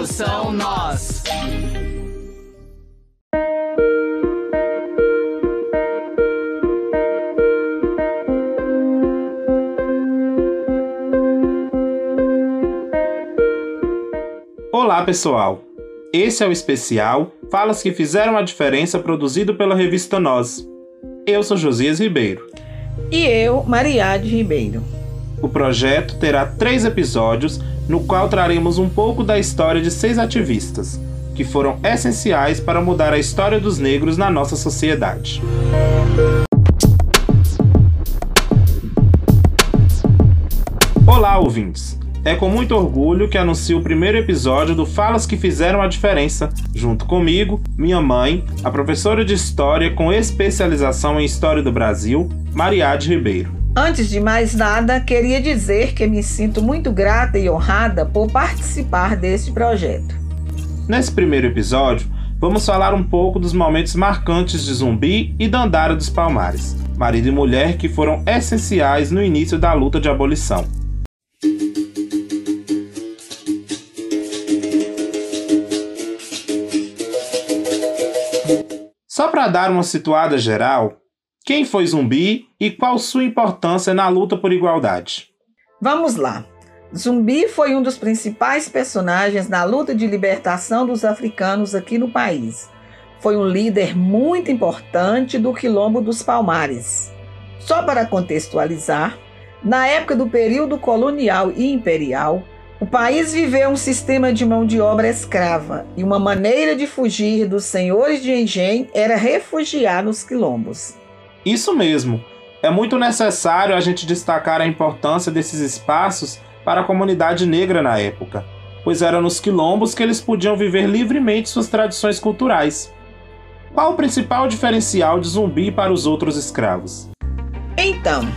Produção Nós. Olá, pessoal. Esse é o especial Falas que fizeram a diferença produzido pela revista Nós. Eu sou Josias Ribeiro. E eu, Mariade Ribeiro. O projeto terá três episódios, no qual traremos um pouco da história de seis ativistas, que foram essenciais para mudar a história dos negros na nossa sociedade. Olá, ouvintes! É com muito orgulho que anuncio o primeiro episódio do Falas que Fizeram a Diferença, junto comigo, minha mãe, a professora de História com especialização em História do Brasil, Mariade Ribeiro. Antes de mais nada, queria dizer que me sinto muito grata e honrada por participar deste projeto. Nesse primeiro episódio, vamos falar um pouco dos momentos marcantes de Zumbi e Dandara dos Palmares, marido e mulher que foram essenciais no início da luta de abolição. Só para dar uma situada geral, quem foi Zumbi e qual sua importância na luta por igualdade? Vamos lá. Zumbi foi um dos principais personagens na luta de libertação dos africanos aqui no país. Foi um líder muito importante do Quilombo dos Palmares. Só para contextualizar, na época do período colonial e imperial, o país viveu um sistema de mão de obra escrava e uma maneira de fugir dos senhores de engenho era refugiar nos quilombos. Isso mesmo. É muito necessário a gente destacar a importância desses espaços para a comunidade negra na época, pois era nos quilombos que eles podiam viver livremente suas tradições culturais. Qual o principal diferencial de Zumbi para os outros escravos? Então,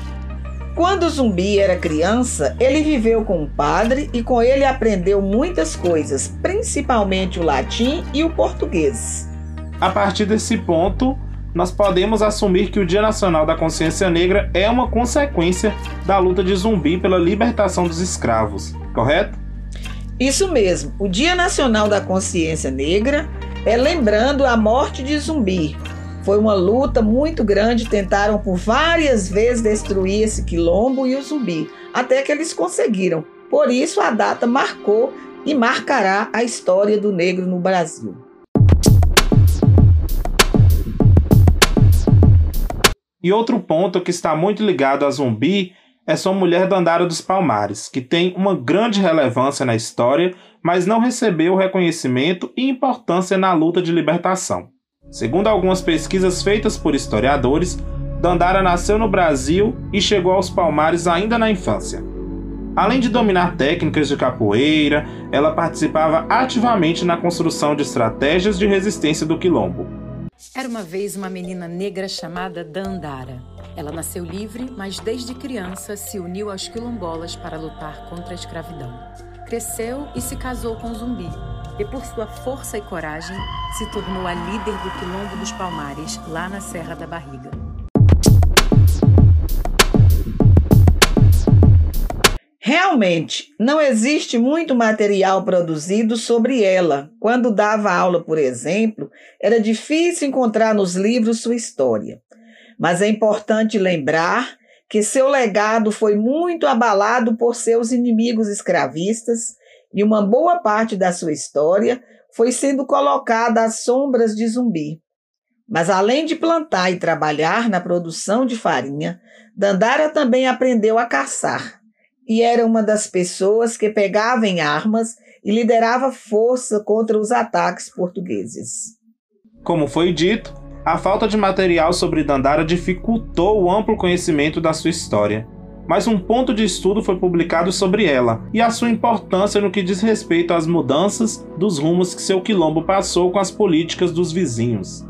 quando o zumbi era criança, ele viveu com o padre e com ele aprendeu muitas coisas, principalmente o latim e o português. A partir desse ponto, nós podemos assumir que o Dia Nacional da Consciência Negra é uma consequência da luta de zumbi pela libertação dos escravos, correto? Isso mesmo. O Dia Nacional da Consciência Negra é lembrando a morte de zumbi, foi uma luta muito grande, tentaram por várias vezes destruir esse quilombo e o zumbi, até que eles conseguiram. Por isso a data marcou e marcará a história do negro no Brasil. E outro ponto que está muito ligado a Zumbi é sua mulher Dandara dos Palmares, que tem uma grande relevância na história, mas não recebeu reconhecimento e importância na luta de libertação. Segundo algumas pesquisas feitas por historiadores, Dandara nasceu no Brasil e chegou aos Palmares ainda na infância. Além de dominar técnicas de capoeira, ela participava ativamente na construção de estratégias de resistência do quilombo. Era uma vez uma menina negra chamada Dandara. Ela nasceu livre, mas desde criança se uniu aos quilombolas para lutar contra a escravidão. Cresceu e se casou com Zumbi, e por sua força e coragem se tornou a líder do Quilombo dos Palmares, lá na Serra da Barriga. Realmente, não existe muito material produzido sobre ela. Quando dava aula, por exemplo, era difícil encontrar nos livros sua história. Mas é importante lembrar que seu legado foi muito abalado por seus inimigos escravistas e uma boa parte da sua história foi sendo colocada às sombras de Zumbi. Mas além de plantar e trabalhar na produção de farinha, Dandara também aprendeu a caçar e era uma das pessoas que pegava em armas e liderava força contra os ataques portugueses. Como foi dito, a falta de material sobre Dandara dificultou o amplo conhecimento da sua história mas um ponto de estudo foi publicado sobre ela e a sua importância no que diz respeito às mudanças dos rumos que seu quilombo passou com as políticas dos vizinhos.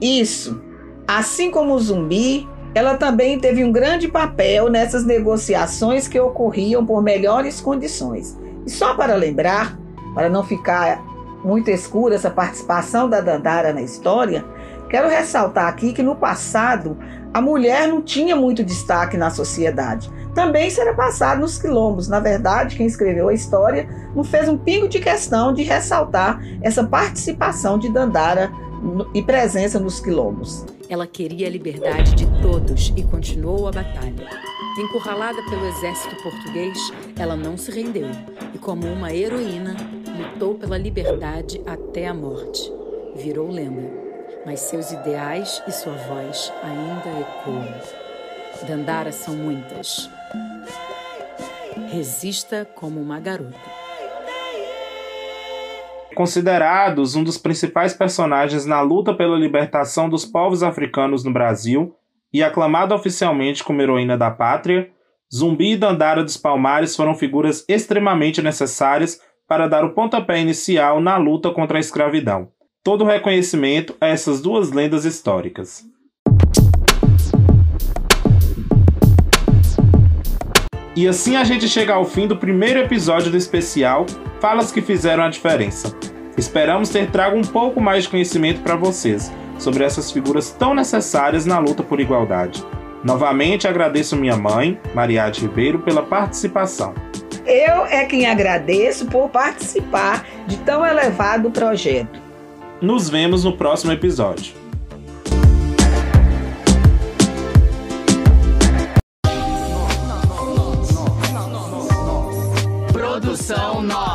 Isso. Assim como o zumbi, ela também teve um grande papel nessas negociações que ocorriam por melhores condições. E só para lembrar, para não ficar muito escura essa participação da Dandara na história, Quero ressaltar aqui que no passado a mulher não tinha muito destaque na sociedade. Também será passado nos quilombos. Na verdade, quem escreveu a história não fez um pingo de questão de ressaltar essa participação de Dandara e presença nos quilombos. Ela queria a liberdade de todos e continuou a batalha. Encurralada pelo exército português, ela não se rendeu e, como uma heroína, lutou pela liberdade até a morte. Virou lenda mas seus ideais e sua voz ainda ecoam. Dandara são muitas. Resista como uma garota. Considerados um dos principais personagens na luta pela libertação dos povos africanos no Brasil e aclamado oficialmente como heroína da pátria, Zumbi e Dandara dos Palmares foram figuras extremamente necessárias para dar o pontapé inicial na luta contra a escravidão todo o reconhecimento a essas duas lendas históricas. E assim a gente chega ao fim do primeiro episódio do especial Falas que Fizeram a Diferença. Esperamos ter trago um pouco mais de conhecimento para vocês sobre essas figuras tão necessárias na luta por igualdade. Novamente agradeço minha mãe, Mariade Ribeiro, pela participação. Eu é quem agradeço por participar de tão elevado projeto. Nos vemos no próximo episódio. Produção nova.